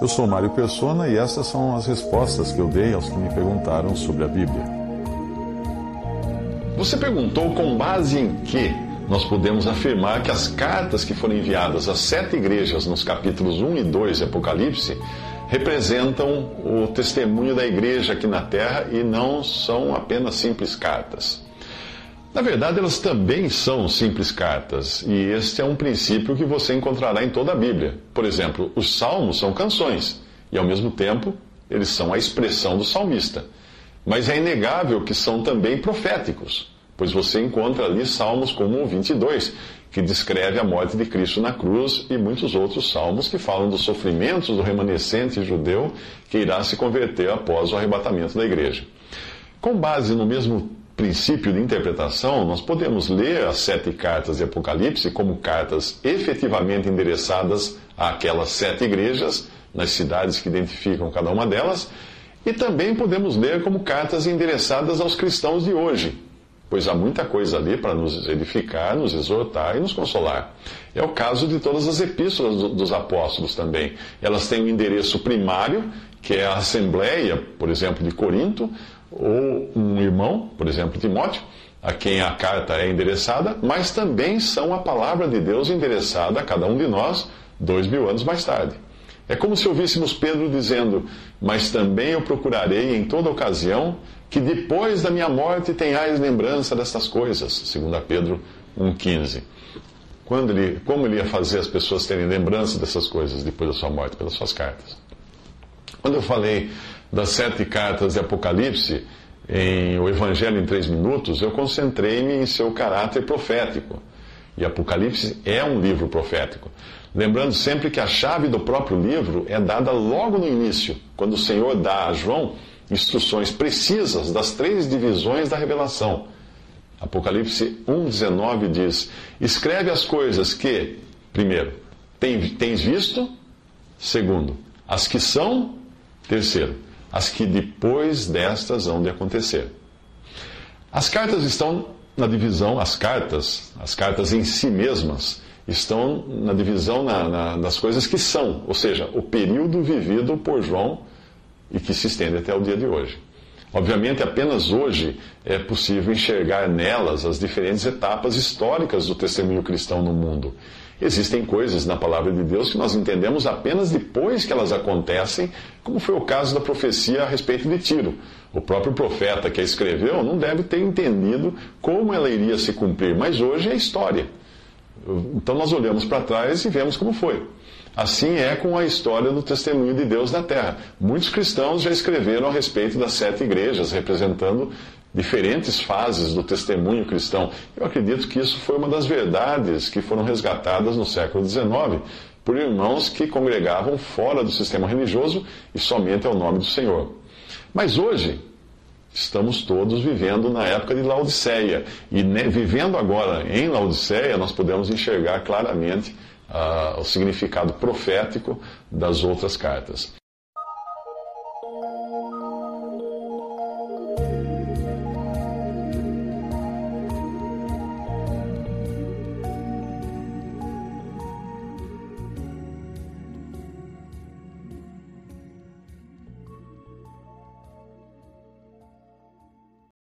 Eu sou Mário Persona e essas são as respostas que eu dei aos que me perguntaram sobre a Bíblia. Você perguntou com base em que nós podemos afirmar que as cartas que foram enviadas às sete igrejas nos capítulos 1 e 2 de Apocalipse representam o testemunho da igreja aqui na terra e não são apenas simples cartas. Na verdade, elas também são simples cartas, e este é um princípio que você encontrará em toda a Bíblia. Por exemplo, os salmos são canções, e ao mesmo tempo, eles são a expressão do salmista. Mas é inegável que são também proféticos, pois você encontra ali salmos como o 22, que descreve a morte de Cristo na cruz, e muitos outros salmos que falam dos sofrimentos do remanescente judeu que irá se converter após o arrebatamento da igreja. Com base no mesmo princípio de interpretação, nós podemos ler as sete cartas de Apocalipse como cartas efetivamente endereçadas àquelas sete igrejas, nas cidades que identificam cada uma delas, e também podemos ler como cartas endereçadas aos cristãos de hoje, pois há muita coisa ali para nos edificar, nos exortar e nos consolar. É o caso de todas as epístolas dos apóstolos também. Elas têm um endereço primário, que é a Assembleia, por exemplo, de Corinto, ou um irmão, por exemplo, Timóteo, a quem a carta é endereçada, mas também são a palavra de Deus endereçada a cada um de nós dois mil anos mais tarde. É como se ouvíssemos Pedro dizendo: Mas também eu procurarei em toda ocasião que depois da minha morte tenhais lembrança destas coisas. 2 Pedro 1,15. Quando ele, como ele ia fazer as pessoas terem lembrança dessas coisas depois da sua morte? Pelas suas cartas. Quando eu falei das sete cartas de Apocalipse, em O Evangelho em Três Minutos, eu concentrei-me em seu caráter profético. E Apocalipse é um livro profético. Lembrando sempre que a chave do próprio livro é dada logo no início, quando o Senhor dá a João instruções precisas das três divisões da revelação. Apocalipse 1,19 diz: Escreve as coisas que, primeiro, tens visto, segundo, as que são, terceiro, as que depois destas hão de acontecer. As cartas estão na divisão, as cartas, as cartas em si mesmas, estão na divisão na, na, das coisas que são, ou seja, o período vivido por João e que se estende até o dia de hoje. Obviamente, apenas hoje é possível enxergar nelas as diferentes etapas históricas do testemunho cristão no mundo. Existem coisas na palavra de Deus que nós entendemos apenas depois que elas acontecem, como foi o caso da profecia a respeito de Tiro. O próprio profeta que a escreveu não deve ter entendido como ela iria se cumprir, mas hoje é história. Então nós olhamos para trás e vemos como foi. Assim é com a história do testemunho de Deus na Terra. Muitos cristãos já escreveram a respeito das sete igrejas, representando diferentes fases do testemunho cristão. Eu acredito que isso foi uma das verdades que foram resgatadas no século XIX por irmãos que congregavam fora do sistema religioso e somente ao nome do Senhor. Mas hoje, estamos todos vivendo na época de Laodiceia. E vivendo agora em Laodiceia, nós podemos enxergar claramente uh, o significado profético das outras cartas.